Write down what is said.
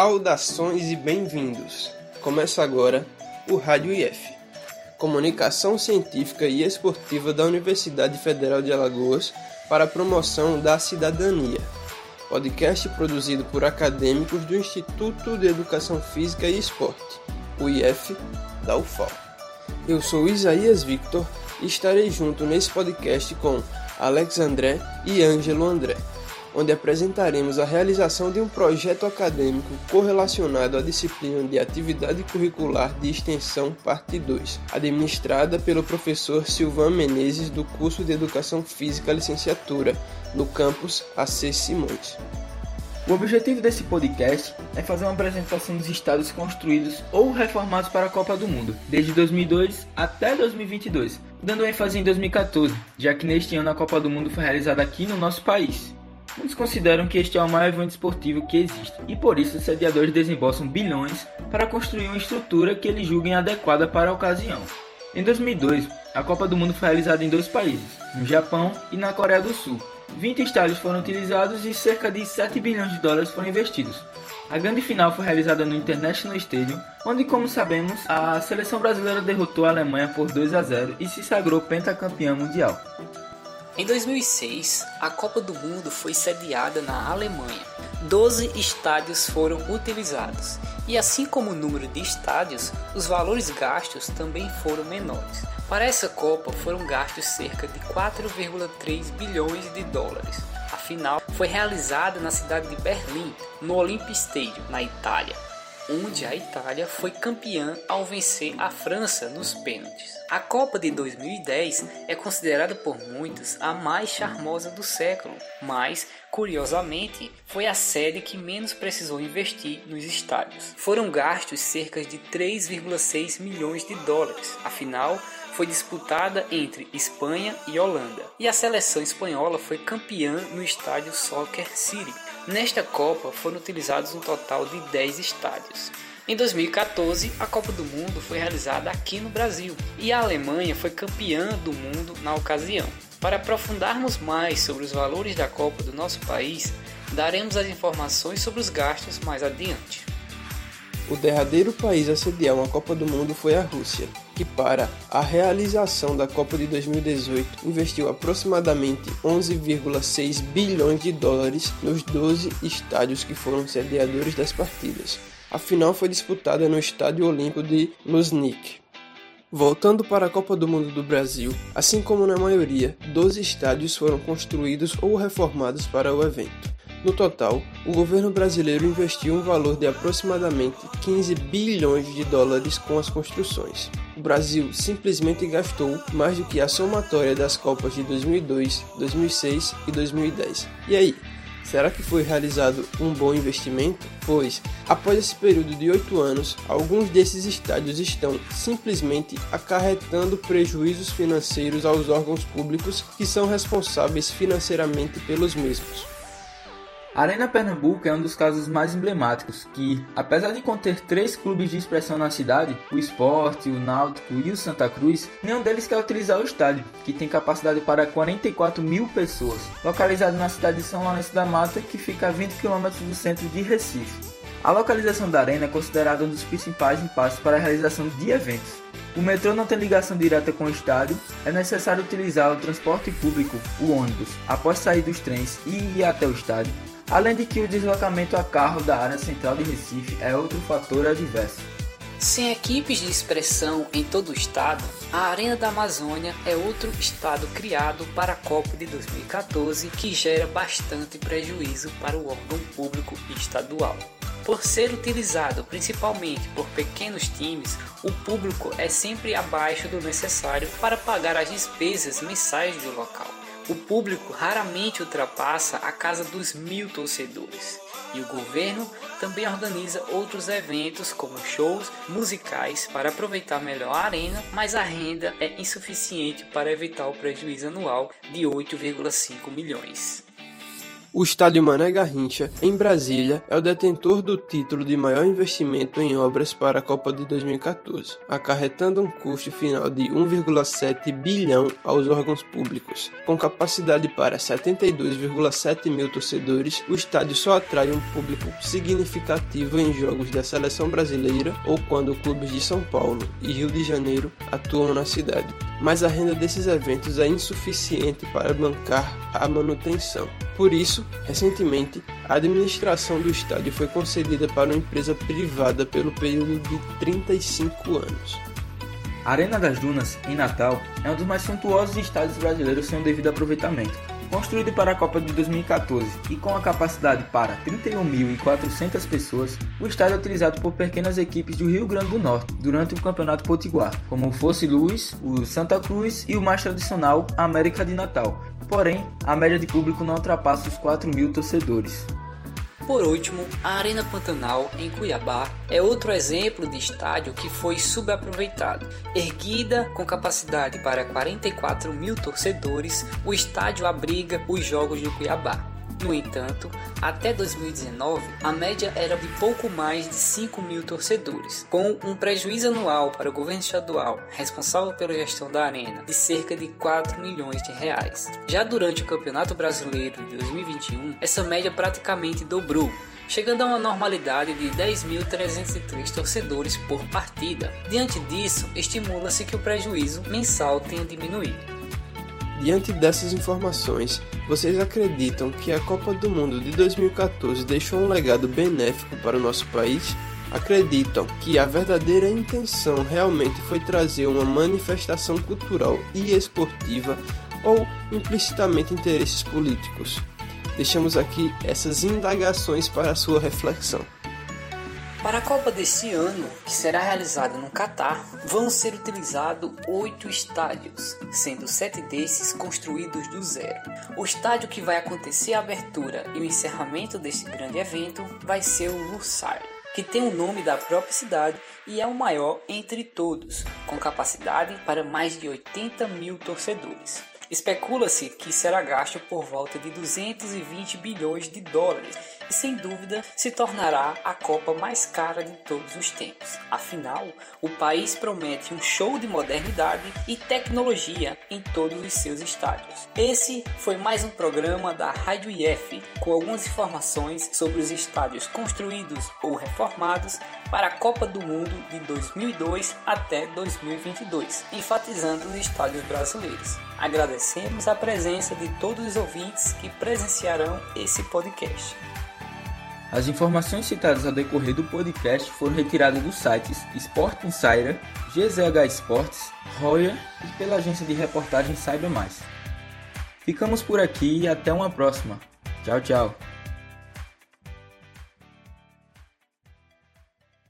Saudações e bem-vindos! Começa agora o Rádio IF, Comunicação Científica e Esportiva da Universidade Federal de Alagoas para a promoção da cidadania. Podcast produzido por acadêmicos do Instituto de Educação Física e Esporte, o IF da UFAL. Eu sou Isaías Victor e estarei junto nesse podcast com Alex André e Ângelo André onde apresentaremos a realização de um projeto acadêmico correlacionado à disciplina de Atividade Curricular de Extensão Parte 2, administrada pelo professor Silvan Menezes do curso de Educação Física Licenciatura, no campus AC Simões. O objetivo desse podcast é fazer uma apresentação dos estados construídos ou reformados para a Copa do Mundo, desde 2002 até 2022, dando ênfase em 2014, já que neste ano a Copa do Mundo foi realizada aqui no nosso país. Muitos consideram que este é o maior evento esportivo que existe, e por isso os sediadores desembolsam bilhões para construir uma estrutura que eles julguem adequada para a ocasião. Em 2002, a Copa do Mundo foi realizada em dois países, no Japão e na Coreia do Sul. 20 estádios foram utilizados e cerca de 7 bilhões de dólares foram investidos. A grande final foi realizada no International Stadium, onde, como sabemos, a seleção brasileira derrotou a Alemanha por 2 a 0 e se sagrou pentacampeã mundial. Em 2006, a Copa do Mundo foi sediada na Alemanha. Doze estádios foram utilizados, e assim como o número de estádios, os valores gastos também foram menores. Para essa Copa foram gastos cerca de 4,3 bilhões de dólares. A final foi realizada na cidade de Berlim, no Olympic Stadium, na Itália onde a Itália foi campeã ao vencer a França nos pênaltis. A Copa de 2010 é considerada por muitos a mais charmosa do século, mas, curiosamente, foi a sede que menos precisou investir nos estádios. Foram gastos cerca de 3,6 milhões de dólares. Afinal, foi disputada entre Espanha e Holanda, e a seleção espanhola foi campeã no estádio Soccer City. Nesta Copa foram utilizados um total de 10 estádios. Em 2014, a Copa do Mundo foi realizada aqui no Brasil e a Alemanha foi campeã do mundo na ocasião. Para aprofundarmos mais sobre os valores da Copa do nosso país, daremos as informações sobre os gastos mais adiante. O derradeiro país a sediar uma Copa do Mundo foi a Rússia, que para a realização da Copa de 2018 investiu aproximadamente 11,6 bilhões de dólares nos 12 estádios que foram sediadores das partidas. A final foi disputada no Estádio Olímpico de Luzhniki. Voltando para a Copa do Mundo do Brasil, assim como na maioria, 12 estádios foram construídos ou reformados para o evento. No total, o governo brasileiro investiu um valor de aproximadamente 15 bilhões de dólares com as construções. O Brasil simplesmente gastou mais do que a somatória das Copas de 2002, 2006 e 2010. E aí? Será que foi realizado um bom investimento? Pois, após esse período de oito anos, alguns desses estádios estão simplesmente acarretando prejuízos financeiros aos órgãos públicos que são responsáveis financeiramente pelos mesmos. A Arena Pernambuco é um dos casos mais emblemáticos, que, apesar de conter três clubes de expressão na cidade, o Esporte, o Náutico e o Santa Cruz, nenhum deles quer utilizar o estádio, que tem capacidade para 44 mil pessoas, localizado na cidade de São Lourenço da Mata, que fica a 20 km do centro de Recife. A localização da arena é considerada um dos principais impasses para a realização de eventos. O metrô não tem ligação direta com o estádio, é necessário utilizar o transporte público, o ônibus, após sair dos trens e ir até o estádio, além de que o deslocamento a carro da área central de Recife é outro fator adverso. Sem equipes de expressão em todo o estado, a Arena da Amazônia é outro estado criado para a Copa de 2014 que gera bastante prejuízo para o órgão público estadual. Por ser utilizado principalmente por pequenos times, o público é sempre abaixo do necessário para pagar as despesas mensais do local. O público raramente ultrapassa a casa dos mil torcedores. E o governo também organiza outros eventos como shows musicais para aproveitar melhor a arena, mas a renda é insuficiente para evitar o prejuízo anual de 8,5 milhões. O estádio Mané Garrincha, em Brasília, é o detentor do título de maior investimento em obras para a Copa de 2014, acarretando um custo final de 1,7 bilhão aos órgãos públicos. Com capacidade para 72,7 mil torcedores, o estádio só atrai um público significativo em jogos da seleção brasileira ou quando clubes de São Paulo e Rio de Janeiro atuam na cidade. Mas a renda desses eventos é insuficiente para bancar a manutenção. Por isso, recentemente, a administração do estádio foi concedida para uma empresa privada pelo período de 35 anos. A Arena das Dunas, em Natal, é um dos mais suntuosos estádios brasileiros sem o devido aproveitamento. Construído para a Copa de 2014 e com a capacidade para 31.400 pessoas, o estádio é utilizado por pequenas equipes do Rio Grande do Norte durante o Campeonato Potiguar, como o Fosse Luz, o Santa Cruz e o mais tradicional América de Natal. Porém, a média de público não ultrapassa os 4 mil torcedores. Por último, a Arena Pantanal, em Cuiabá, é outro exemplo de estádio que foi subaproveitado. Erguida com capacidade para 44 mil torcedores, o estádio abriga os Jogos do Cuiabá. No entanto, até 2019, a média era de pouco mais de 5 mil torcedores, com um prejuízo anual para o governo estadual, responsável pela gestão da arena, de cerca de 4 milhões de reais. Já durante o Campeonato Brasileiro de 2021, essa média praticamente dobrou, chegando a uma normalidade de 10.303 torcedores por partida. Diante disso, estimula-se que o prejuízo mensal tenha diminuído. Diante dessas informações, vocês acreditam que a Copa do Mundo de 2014 deixou um legado benéfico para o nosso país? Acreditam que a verdadeira intenção realmente foi trazer uma manifestação cultural e esportiva ou implicitamente interesses políticos? Deixamos aqui essas indagações para sua reflexão. Para a Copa deste ano, que será realizada no Catar, vão ser utilizados oito estádios, sendo sete desses construídos do zero. O estádio que vai acontecer a abertura e o encerramento deste grande evento vai ser o Lusail, que tem o nome da própria cidade e é o maior entre todos, com capacidade para mais de 80 mil torcedores. Especula-se que será gasto por volta de 220 bilhões de dólares e sem dúvida se tornará a Copa mais cara de todos os tempos. Afinal, o país promete um show de modernidade e tecnologia em todos os seus estádios. Esse foi mais um programa da Rádio IF com algumas informações sobre os estádios construídos ou reformados para a Copa do Mundo de 2002 até 2022, enfatizando os estádios brasileiros. Agradecemos a presença de todos os ouvintes que presenciarão esse podcast. As informações citadas ao decorrer do podcast foram retiradas dos sites Sport Insider, GZH Sports, Royer e pela agência de reportagem Saiba Mais. Ficamos por aqui e até uma próxima. Tchau, tchau.